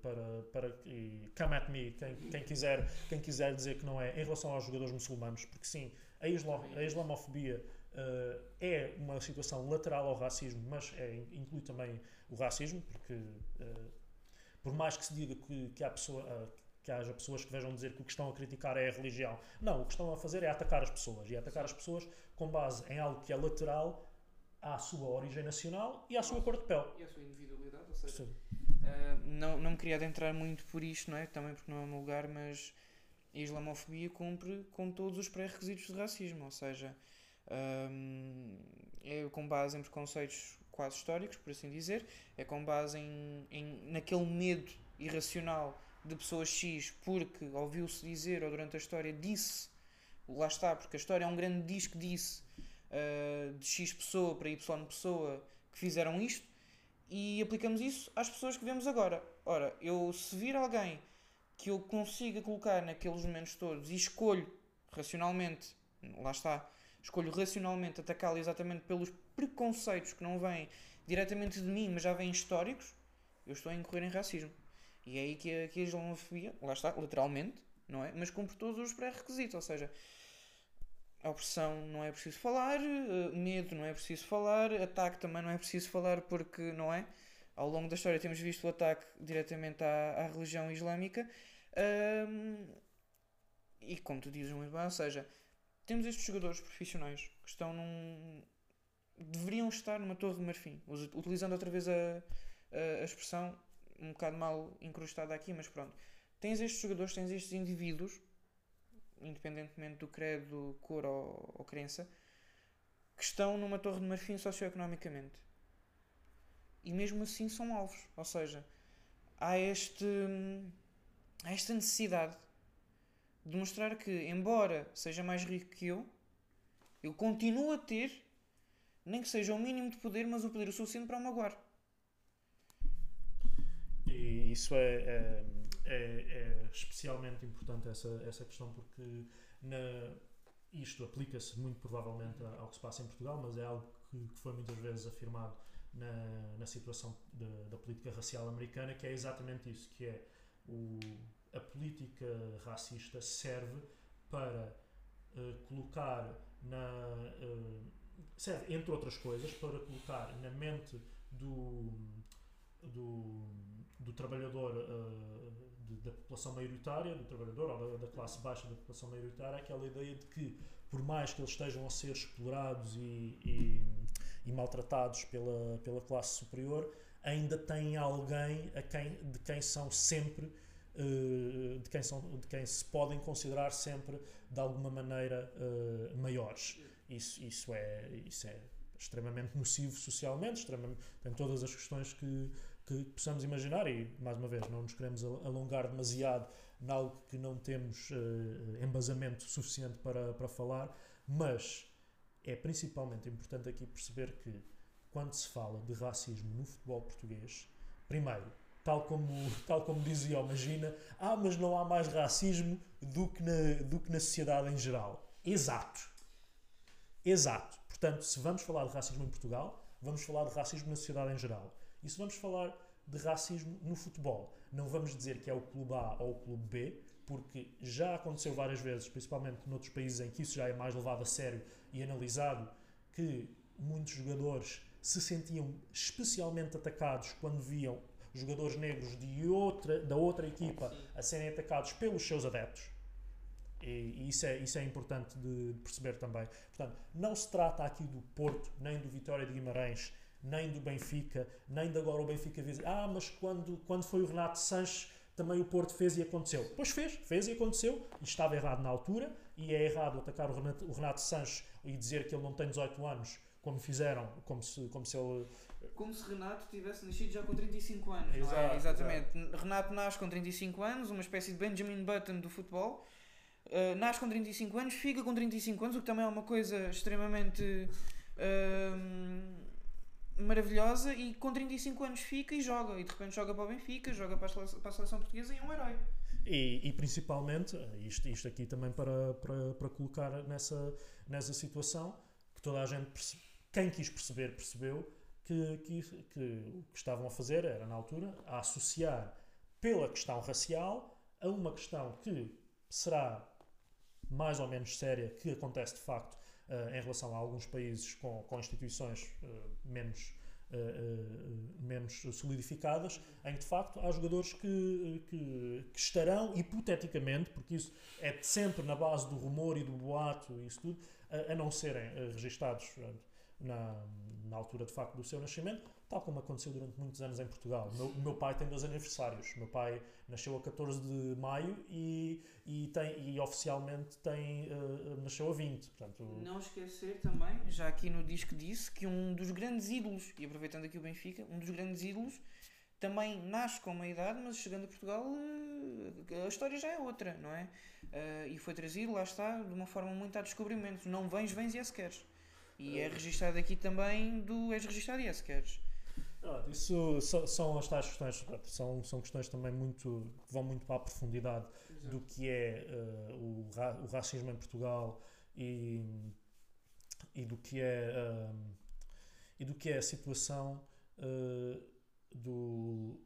para, para e come at me quem, quem, quiser, quem quiser dizer que não é, em relação aos jogadores muçulmanos, porque sim, a, islam, a islamofobia uh, é uma situação lateral ao racismo, mas é, inclui também o racismo, porque uh, por mais que se diga que, que, há pessoa, uh, que haja pessoas que vejam dizer que o que estão a criticar é a religião, não, o que estão a fazer é atacar as pessoas, e atacar as pessoas com base em algo que é lateral à sua origem nacional e à sua cor de pele. E à sua individualidade, ou seja, não, não me queria adentrar muito por isto, não é? Também porque não é o meu lugar, mas a islamofobia cumpre com todos os pré-requisitos de racismo, ou seja, um, é com base em preconceitos quase históricos, por assim dizer, é com base em, em naquele medo irracional de pessoas X porque ouviu-se dizer ou durante a história disse, lá está, porque a história é um grande disco disse uh, de X pessoa para Y pessoa que fizeram isto e aplicamos isso às pessoas que vemos agora. Ora, eu se vir alguém que eu consiga colocar naqueles momentos todos e escolho racionalmente, lá está, escolho racionalmente atacá-lo exatamente pelos preconceitos que não vêm diretamente de mim, mas já vêm históricos, eu estou a incorrer em racismo. E é aí que a, que a islamofobia, lá está, literalmente, não é? Mas cumpre todos os pré-requisitos, ou seja, a opressão não é preciso falar, eh, medo não é preciso falar, ataque também não é preciso falar porque, não é? Ao longo da história temos visto o ataque diretamente à, à religião islâmica um, e como tu dizes muito bem, ou seja, temos estes jogadores profissionais que estão num. deveriam estar numa torre de marfim, utilizando outra vez a, a, expressão um bocado mal incrustada aqui, mas pronto. Tens estes jogadores, tens estes indivíduos, independentemente do credo, cor ou, ou crença, que estão numa torre de marfim socioeconomicamente. E mesmo assim são alvos. Ou seja, há este há esta necessidade de mostrar que, embora seja mais rico que eu, eu continuo a ter, nem que seja o mínimo de poder, mas o poder o suficiente para o magoar. E isso é, é, é, é, especialmente importante, essa, essa questão, porque na, isto aplica-se muito provavelmente ao que se passa em Portugal, mas é algo que, que foi muitas vezes afirmado na, na situação de, da política racial americana, que é exatamente isso, que é o, a política racista serve para uh, colocar na uh, serve entre outras coisas para colocar na mente do do, do trabalhador uh, de, da população maioritária do trabalhador ou da, da, classe baixa da população maioritária aquela ideia de que por mais que eles estejam a ser explorados e, e, e maltratados pela pela classe superior ainda têm alguém a quem de quem são sempre de, quem são, de quem se podem considerar sempre de alguma maneira uh, maiores. Isso, isso, é, isso é extremamente nocivo socialmente, extremamente, tem todas as questões que, que possamos imaginar e, mais uma vez, não nos queremos alongar demasiado em algo que não temos uh, embasamento suficiente para, para falar, mas é principalmente importante aqui perceber que quando se fala de racismo no futebol português, primeiro, tal como, tal como dizia o Magina, ah, mas não há mais racismo do que, na, do que na sociedade em geral. Exato. Exato. Portanto, se vamos falar de racismo em Portugal, vamos falar de racismo na sociedade em geral. E se vamos falar de racismo no futebol, não vamos dizer que é o clube A ou o clube B, porque já aconteceu várias vezes, principalmente noutros países em que isso já é mais levado a sério e analisado, que muitos jogadores se sentiam especialmente atacados quando viam jogadores negros de outra, da outra equipa Sim. a serem atacados pelos seus adeptos. E, isso, é, isso é importante de, de, perceber também. Portanto, não se trata aqui do Porto, nem do Vitória de Guimarães, nem do Benfica, nem de agora o Benfica dizer ah, mas quando, quando foi o Renato Sanches também o Porto fez e aconteceu. Pois fez, fez e aconteceu, e estava errado na altura, e é errado atacar o Renato, o Renato Sanches e dizer que ele não tem 18 anos, como fizeram, como se, como se ele como se Renato tivesse nascido já com 35 anos. Exato, é? Exatamente. Exato. Renato nasce com 35 anos, uma espécie de Benjamin Button do futebol. Uh, nasce com 35 anos, fica com 35 anos, o que também é uma coisa extremamente uh, maravilhosa. E com 35 anos fica e joga. E de repente joga para o Benfica, joga para a seleção, para a seleção portuguesa e é um herói. E, e, principalmente, isto, isto aqui também para, para, para colocar nessa, nessa situação, que toda a gente, percebe, quem quis perceber, percebeu que, que, que o que estavam a fazer era, na altura, a associar pela questão racial a uma questão que será mais ou menos séria, que acontece de facto uh, em relação a alguns países com, com instituições uh, menos, uh, menos solidificadas, em que de facto há jogadores que, que, que, estarão, hipoteticamente, porque isso é sempre na base do rumor e do boato e isso tudo, a, não serem registados na, na altura de facto do seu nascimento, tal como aconteceu durante muitos anos em Portugal. O meu, meu, pai tem dois aniversários. Meu pai nasceu a 14 de maio e, e, tem, e oficialmente tem, uh, nasceu a 20. Portanto, Não esquecer também, já aqui no disco disse, que um dos grandes ídolos, e aproveitando aqui o Benfica, um dos grandes ídolos também nasce com uma idade, mas chegando a Portugal uh, a história já é outra, não é? Uh, e foi trazido, lá está, de uma forma muito a descobrimento. Não vens, vens e é se queres. E é registado aqui também do és registado e é se queres. Ah, isso são as tais questões, são, são questões também muito que vão muito para a profundidade Exato. do que é uh, o, ra o racismo em Portugal e, e do que é uh, e do que é a situação uh, do,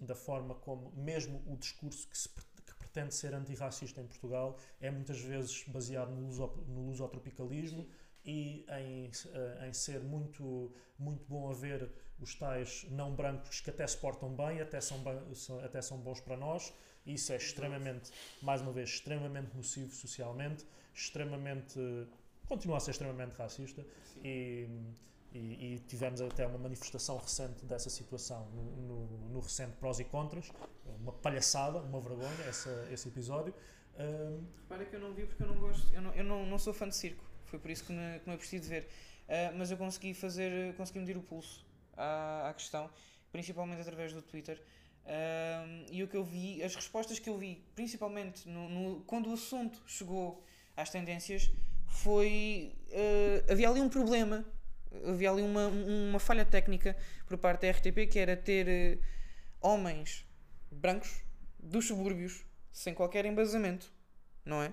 da forma como mesmo o discurso que, se, que pretende ser antirracista em Portugal é muitas vezes baseado no, luso, no lusotropicalismo e em, em ser muito, muito bom a ver os tais não brancos que até se portam bem, até são, até são bons para nós, isso é extremamente, mais uma vez, extremamente nocivo socialmente, extremamente, continua a ser extremamente racista. E, e, e, tivemos até uma manifestação recente dessa situação no, no, no, recente Prós e Contras, uma palhaçada, uma vergonha essa, esse episódio. Um, Repara que eu não vi porque eu não gosto, eu não, eu não, não sou fã de circo, foi por isso que, me, que é preciso ver, uh, mas eu consegui fazer, consegui medir o pulso à, à questão, principalmente através do Twitter. Um, e o que eu vi, as respostas que eu vi, principalmente no, no quando o assunto chegou às tendências, foi. Uh, havia ali um problema, havia ali uma, uma falha técnica por parte da RTP que era ter uh, homens brancos dos subúrbios sem qualquer embasamento, não é?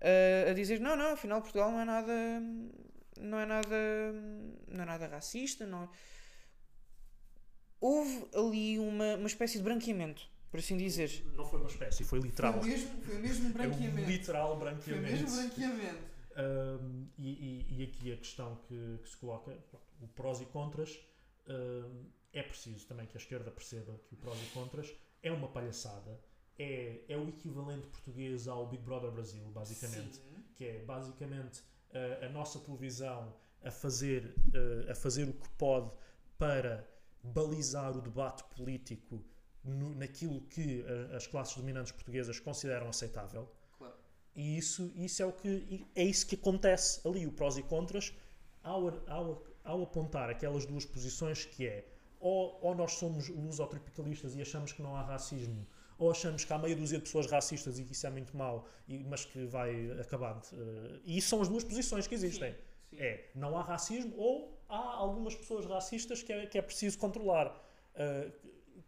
Uh, a dizer não, não, afinal Portugal não é nada. Não é nada. Não é nada racista, não é houve ali uma, uma espécie de branqueamento, por assim dizer. Não foi uma espécie, foi literal. Foi mesmo, foi mesmo branqueamento. É um literal branqueamento. Foi mesmo branqueamento. Um, e, e, e, aqui a questão que, que se coloca, o prós e contras, um, é preciso também que a esquerda perceba que o prós e contras é uma palhaçada, é, é o equivalente português ao Big Brother Brasil, basicamente, Sim. que é basicamente a, a nossa televisão a fazer, a fazer o que pode para balizar o debate político no, naquilo que as classes dominantes portuguesas consideram aceitável. Claro. E isso, isso é o que é isso que acontece ali, o prós e contras, ao, ao, ao apontar aquelas duas posições que é ou, ou nós somos lusotropicalistas e achamos que não há racismo, ou achamos que há meia dúzia de pessoas racistas e que isso é muito mau, e, mas que vai acabar. De, uh, e isso são as duas posições que existem. Sim. Sim. É, não há racismo ou há algumas pessoas racistas que é, que é preciso controlar. Uh,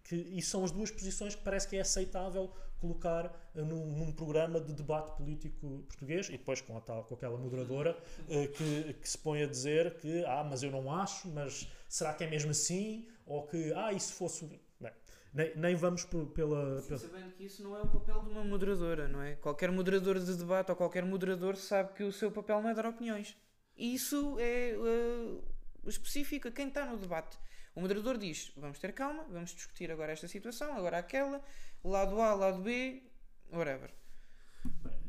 que, e são as duas posições que parece que é aceitável colocar uh, num, num, programa de debate político português e depois com, a tal, com aquela moderadora uh, que, que, se põe a dizer que ah, mas eu não acho, mas será que é mesmo assim? Ou que, ah, e se fosse. Nem, nem vamos por, pela, pela. Sabendo que isso não é o papel de uma moderadora, não é? Qualquer moderador de debate ou qualquer moderador sabe que o seu papel não é dar opiniões. E isso é uh, específico a quem está no debate. O moderador diz: vamos ter calma, vamos discutir agora esta situação, agora aquela, lado A, lado B, whatever.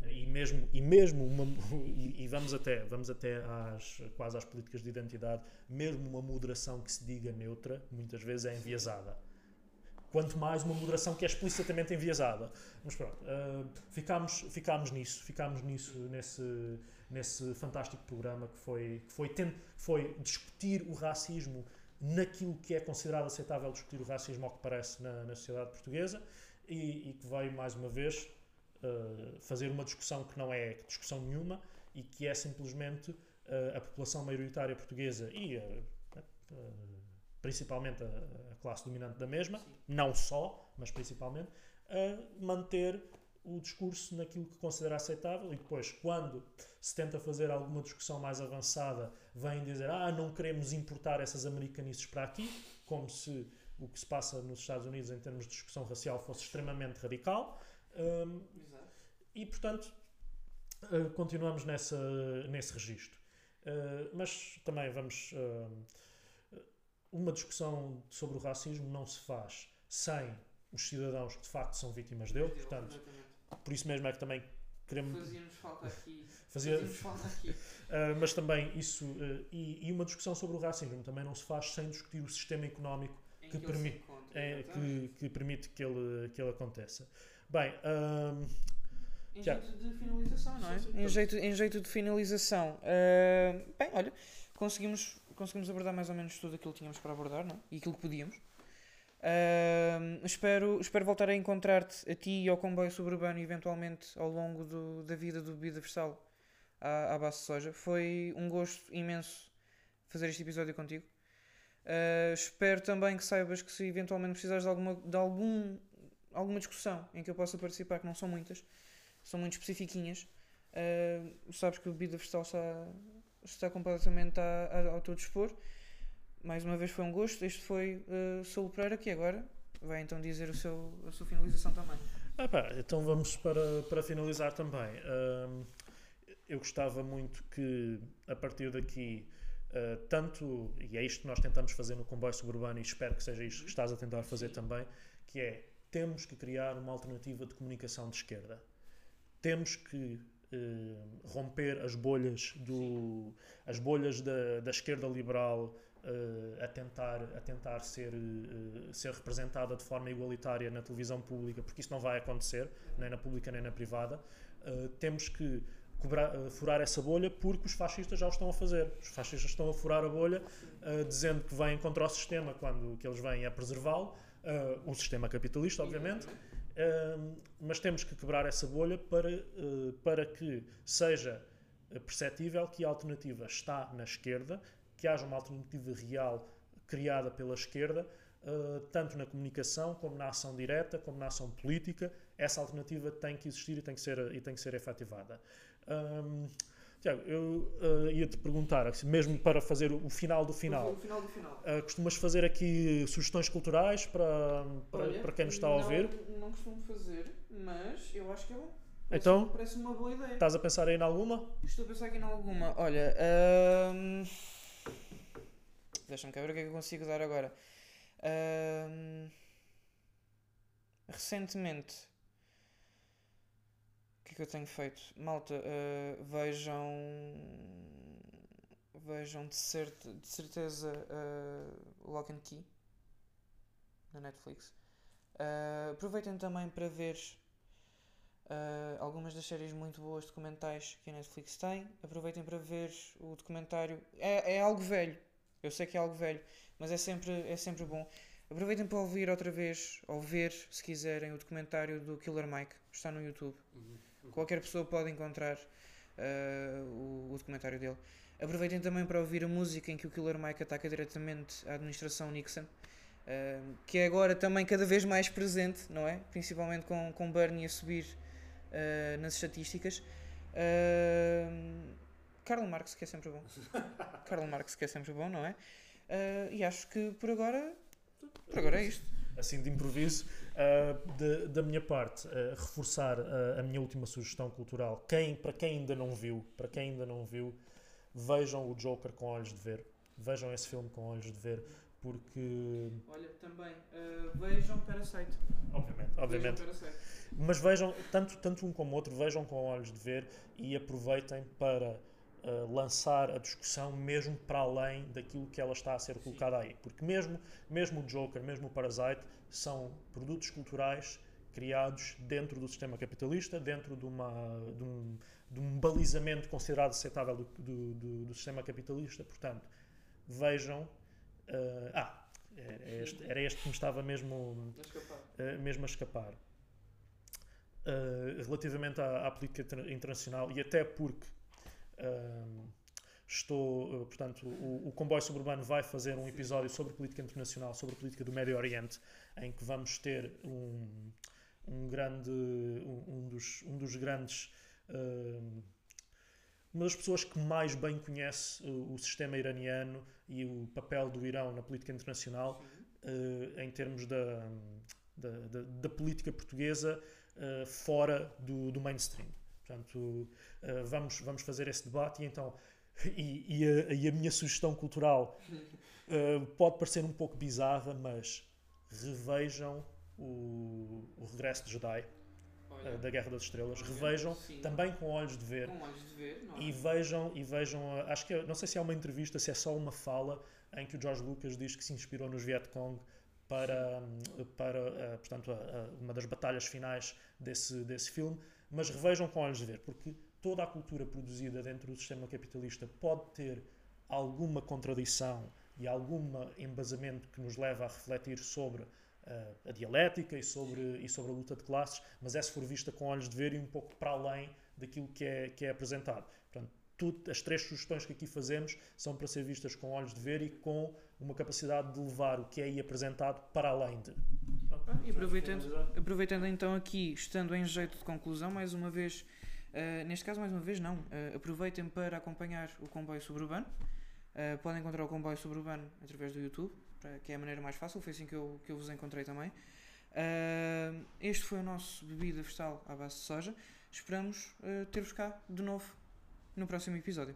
E mesmo, e mesmo uma, e, e, vamos até, vamos até às, quase às políticas de identidade, mesmo uma moderação que se diga neutra, muitas vezes é enviesada. Quanto mais uma moderação que é explicitamente enviesada. Mas pronto, uh, ficámos, ficámos nisso, ficámos nisso, nesse, nesse fantástico programa que foi, que foi, foi discutir o racismo naquilo que é considerado aceitável discutir o racismo ao que parece na, na sociedade portuguesa e, e, que veio mais uma vez uh, fazer uma discussão que não é discussão nenhuma e que é simplesmente uh, a população maioritária portuguesa e principalmente a, a, classe dominante da mesma, Sim. não só, mas principalmente, a manter o discurso naquilo que considera aceitável e depois, quando se tenta fazer alguma discussão mais avançada, vêm dizer ah, não queremos importar essas americanices para aqui, como se o que se passa nos Estados Unidos em termos de discussão racial fosse extremamente radical. Um, e, portanto, uh, continuamos nessa, nesse registro. Uh, mas também vamos... Uh, uma discussão sobre o racismo não se faz sem os cidadãos que de facto são vítimas dele, portanto, por isso mesmo é que também queremos. Fazia-nos falta aqui. Fazia... Fazia falta aqui. uh, mas também isso. Uh, e, e, uma discussão sobre o racismo também não se faz sem discutir o sistema económico que, que, permi é, que, que, permite que ele, que ele aconteça. Bem. Uh, em jeito de finalização, não é? Sim, sim, em, jeito, em jeito de finalização. Uh, bem, olha, conseguimos, conseguimos abordar mais ou menos tudo aquilo que tínhamos para abordar, não é? E aquilo que podíamos. Uh, espero, espero voltar a encontrar-te, a ti e ao comboio suburbano, eventualmente ao longo do, da vida do Bebida Versal à, à base de soja. Foi um gosto imenso fazer este episódio contigo. Uh, espero também que saibas que se eventualmente precisares de alguma, de algum, alguma discussão em que eu possa participar, que não são muitas, são muito especifiquinhas, uh, sabes que o Bebida Versal está, está completamente a, a, ao teu dispor mais uma vez foi um gosto. Este foi uh, Saul Pereira, que agora vai então dizer o seu, a sua finalização também. Ah pá, então vamos para, para finalizar também. eu gostava muito que a partir daqui, uh, tanto, e é isto que nós tentamos fazer no comboio suburbano, e espero que seja isto que estás a tentar fazer também, que é temos que criar uma alternativa de comunicação de esquerda. Temos que uh, romper as bolhas do, as bolhas da, da esquerda liberal uh, a tentar, a tentar ser, uh, ser representada de forma igualitária na televisão pública, porque isso não vai acontecer, nem na pública nem na privada. Uh, temos que cobrar, furar essa bolha porque os fascistas já o estão a fazer. Os fascistas estão a furar a bolha dizendo que vêm contra o sistema quando que eles vêm é preservá-lo, o sistema capitalista, obviamente. Mas temos que quebrar essa bolha para, para que seja perceptível que a alternativa está na esquerda que haja uma alternativa real criada pela esquerda, uh, tanto na comunicação como na ação direta, como na ação política. Essa alternativa tem que existir e tem que ser, e tem que ser efetivada. Um, Tiago, eu uh, ia-te perguntar, assim, mesmo para fazer o final do final, o final, do final. Uh, costumas fazer aqui sugestões culturais para, para, Olha, para quem nos está a ouvir? Não, não costumo fazer, mas eu acho que é bom. Parece, então, parece uma boa ideia. Estás a pensar aí em alguma? Estou a pensar aqui em alguma. Olha, Deixa-me cá ver o que é que eu consigo dar agora. recentemente, que é que eu tenho feito? Malta, uh, vejam. Vejam de, de certeza uh, Lock and Key na Netflix. Uh, aproveitem também para ver Uh, algumas das séries muito boas documentais que a Netflix tem. Aproveitem para ver o documentário. É, é algo velho, eu sei que é algo velho, mas é sempre, é sempre bom. Aproveitem para ouvir outra vez, ou ver, se quiserem, o documentário do Killer Mike. Está no YouTube. Uhum. Qualquer pessoa pode encontrar uh, o, o, documentário dele. Aproveitem também para ouvir a música em que o Killer Mike ataca diretamente a administração Nixon, uh, que é agora também cada vez mais presente, não é? Principalmente com, com Bernie a subir uh, nas estatísticas. Karl Marx, que é sempre bom. Karl Marx, que é sempre bom, não é? E acho que por agora, por agora é isto. Assim de improviso, uh, de, da minha parte, uh, reforçar a minha última sugestão cultural. Quem, para quem ainda não viu, para quem ainda não viu, vejam o Joker com olhos de ver. Vejam esse filme com olhos de ver, porque. Olha, também, vejam Parasite. Obviamente, obviamente. Vejam Parasite. Mas vejam, tanto, tanto um como o outro, vejam com olhos de ver e aproveitem para uh, lançar a discussão mesmo para além daquilo que ela está a ser colocada aí. Porque mesmo, mesmo o Joker, mesmo o Parasite, são produtos culturais criados dentro do sistema capitalista, dentro de, uma, de, um, de um balizamento considerado aceitável do, do, do, do sistema capitalista. Portanto, vejam. Uh, ah, era este, era este que me estava mesmo a escapar. Uh, mesmo a escapar. uh, relativamente à, à, política internacional e até porque estou, uh, portanto, o, o, Comboio Suburbano vai fazer um episódio sobre política internacional, sobre política do Médio Oriente, em que vamos ter um, um grande, um, um, dos, um dos grandes uma das pessoas que mais bem conhece o, o, sistema iraniano e o papel do Irão na política internacional uh, em termos da, da, da, da política portuguesa uh, fora do, do, mainstream. Portanto, uh, vamos, vamos fazer esse debate e então e, e, a, e a, minha sugestão cultural pode parecer um pouco bizarra, mas revejam o, o Regresso de Jedi Olha, da Guerra das Estrelas. Revejam sim, também com olhos de ver. Com olhos de ver, não é? E vejam, e vejam, acho que não sei se é uma entrevista, se é só uma fala em que o George Lucas diz que se inspirou nos Vietcong para, para portanto, uma das batalhas finais desse, desse filme, mas revejam com olhos de ver, porque toda a cultura produzida dentro do sistema capitalista pode ter alguma contradição e algum embasamento que nos leva a refletir sobre uh, a dialética e sobre, e sobre a luta de classes, mas é se for vista com olhos de ver e um pouco para além daquilo que é, que é apresentado. Portanto, tudo, as três sugestões que aqui fazemos são para ser vistas com olhos de ver e com uma capacidade de levar o que é aí apresentado para além de. E aproveitando, aproveitando então aqui, estando em jeito de conclusão, mais uma vez, uh, neste caso, mais uma vez, não, uh, aproveitem para acompanhar o comboio suburbano. Uh, podem encontrar o comboio suburbano através do YouTube, que é a maneira mais fácil, foi assim que eu, que eu vos encontrei também. este foi o nosso bebida vegetal à base de soja. Esperamos ter-vos cá de novo no próximo episódio.